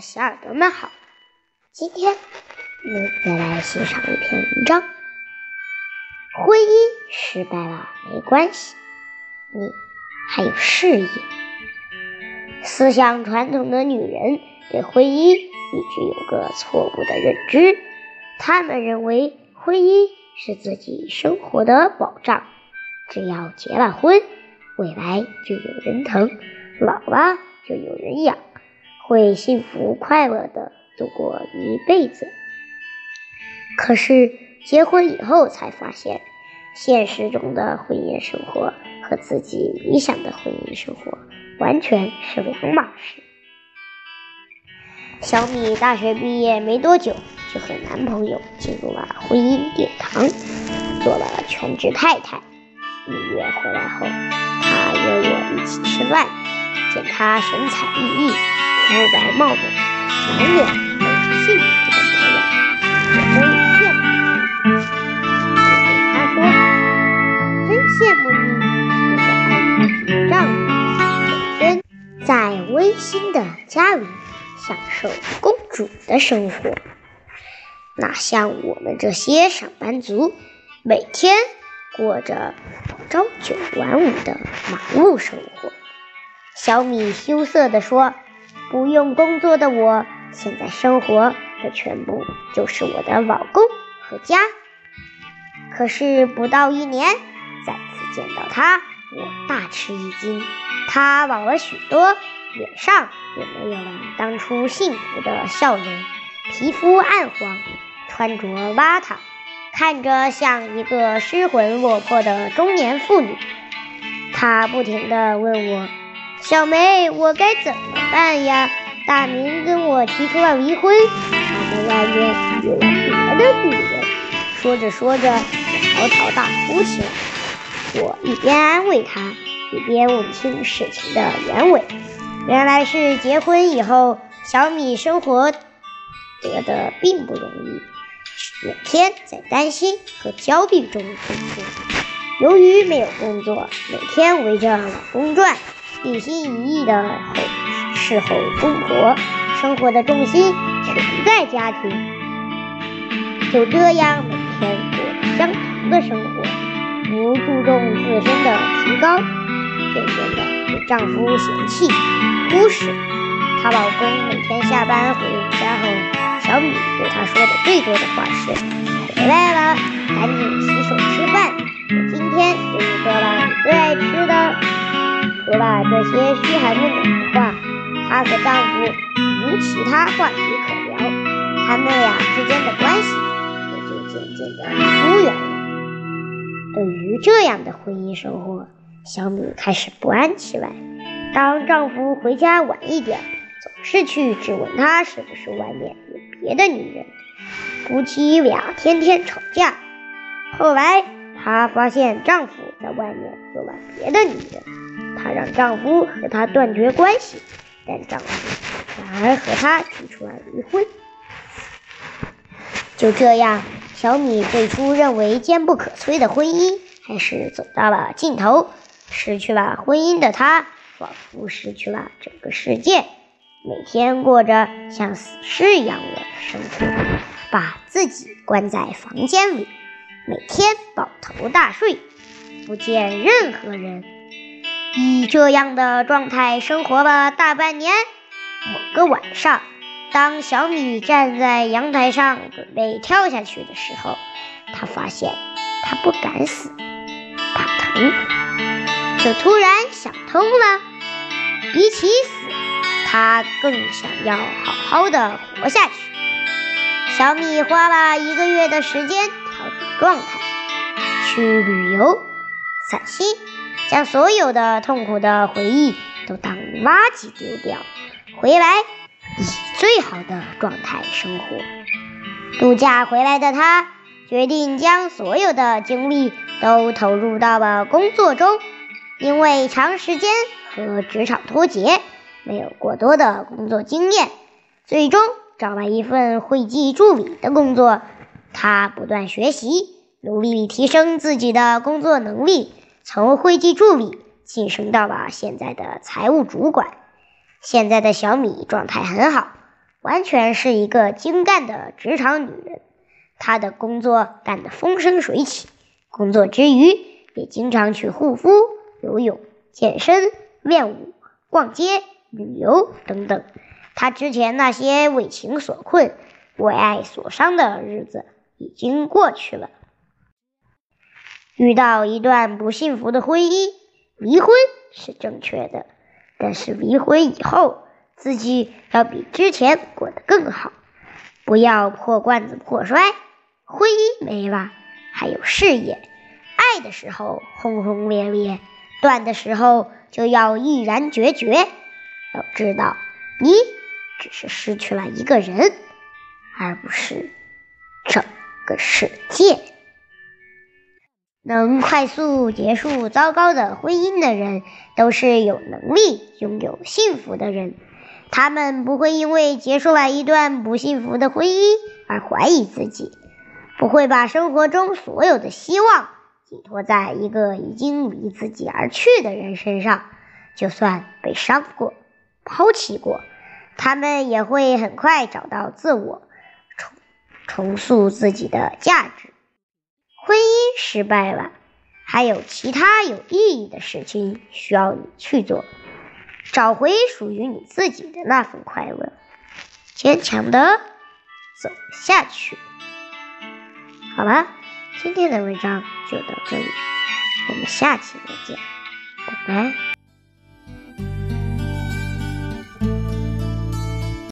小耳朵们好，今天我们再来欣赏一篇文章。婚姻失败了没关系，你还有事业。思想传统的女人对婚姻一直有个错误的认知，她们认为婚姻是自己生活的保障，只要结了婚，未来就有人疼，老了就有人养。会幸福快乐的度过一辈子。可是结婚以后才发现，现实中的婚姻生活和自己理想的婚姻生活完全是两码事。小米大学毕业没多久，就和男朋友进入了婚姻殿堂，做了全职太太。一月回来后，他约我一起吃饭，见他神采奕奕。肤白貌美，满脸都是幸福的模样，我真羡慕。我对他说：“真羡慕你，有个爱自己的丈夫，每天在温馨的家里享受公主的生活，哪像我们这些上班族，每天过着朝九晚五的忙碌生活。”小米羞涩地说。不用工作的我，现在生活的全部就是我的老公和家。可是不到一年，再次见到他，我大吃一惊。他老了许多，脸上也没有了当初幸福的笑容，皮肤暗黄，穿着邋遢，看着像一个失魂落魄的中年妇女。他不停地问我。小梅，我该怎么办呀？大明跟我提出了离婚，他在外面有了别的女人。说着说着，嚎啕大哭起来。我一边安慰他，一边问清事情的原委。原来是结婚以后，小米生活得的并不容易，每天在担心和焦虑中度过。由于没有工作，每天围着老公转。一心一意的伺候公婆，生活的重心全在家庭，就这样每天过着相同的生活，不注重自身的提高，渐渐的被丈夫嫌弃、忽视。她老公每天下班回家后，小米对她说的最多的话是：“回来了，赶紧洗手吃饭，我今天给你做了你最爱吃的。”除了这些嘘寒问暖的话，她和丈夫无其他话题可聊，他们俩之间的关系也就渐渐的疏远了。对于这样的婚姻生活，小米开始不安起来。当丈夫回家晚一点，总是去质问他是不是外面有别的女人，夫妻俩天天吵架。后来她发现丈夫在外面有了别的女人。让丈夫和她断绝关系，但丈夫反而和她提出了离婚。就这样，小米最初认为坚不可摧的婚姻，还是走到了尽头。失去了婚姻的她，仿佛失去了整个世界，每天过着像死尸一样的生活，把自己关在房间里，每天抱头大睡，不见任何人。以这样的状态生活了大半年。某个晚上，当小米站在阳台上准备跳下去的时候，他发现他不敢死，怕疼，就突然想通了。比起死，他更想要好好的活下去。小米花了一个月的时间调整状态，去旅游、散心。将所有的痛苦的回忆都当垃圾丢掉，回来以最好的状态生活。度假回来的他决定将所有的精力都投入到了工作中，因为长时间和职场脱节，没有过多的工作经验，最终找了一份会计助理的工作。他不断学习，努力提升自己的工作能力。从会计助理晋升到了现在的财务主管。现在的小米状态很好，完全是一个精干的职场女人。她的工作干得风生水起，工作之余也经常去护肤、游泳、健身、练舞、逛街、旅游等等。她之前那些为情所困、为爱所伤的日子已经过去了。遇到一段不幸福的婚姻，离婚是正确的，但是离婚以后，自己要比之前过得更好，不要破罐子破摔。婚姻没了，还有事业。爱的时候轰轰烈烈，断的时候就要毅然决绝。要知道，你只是失去了一个人，而不是整个世界。能快速结束糟糕的婚姻的人，都是有能力拥有幸福的人。他们不会因为结束了一段不幸福的婚姻而怀疑自己。不会把生活中所有的希望寄托在一个已经离自己而去的人身上，就算被伤过、抛弃过，他们也会很快找到自我，重重塑自己的价值。失败了，还有其他有意义的事情需要你去做，找回属于你自己的那份快乐，坚强的走下去。好了，今天的文章就到这里，我们下期再见，拜拜。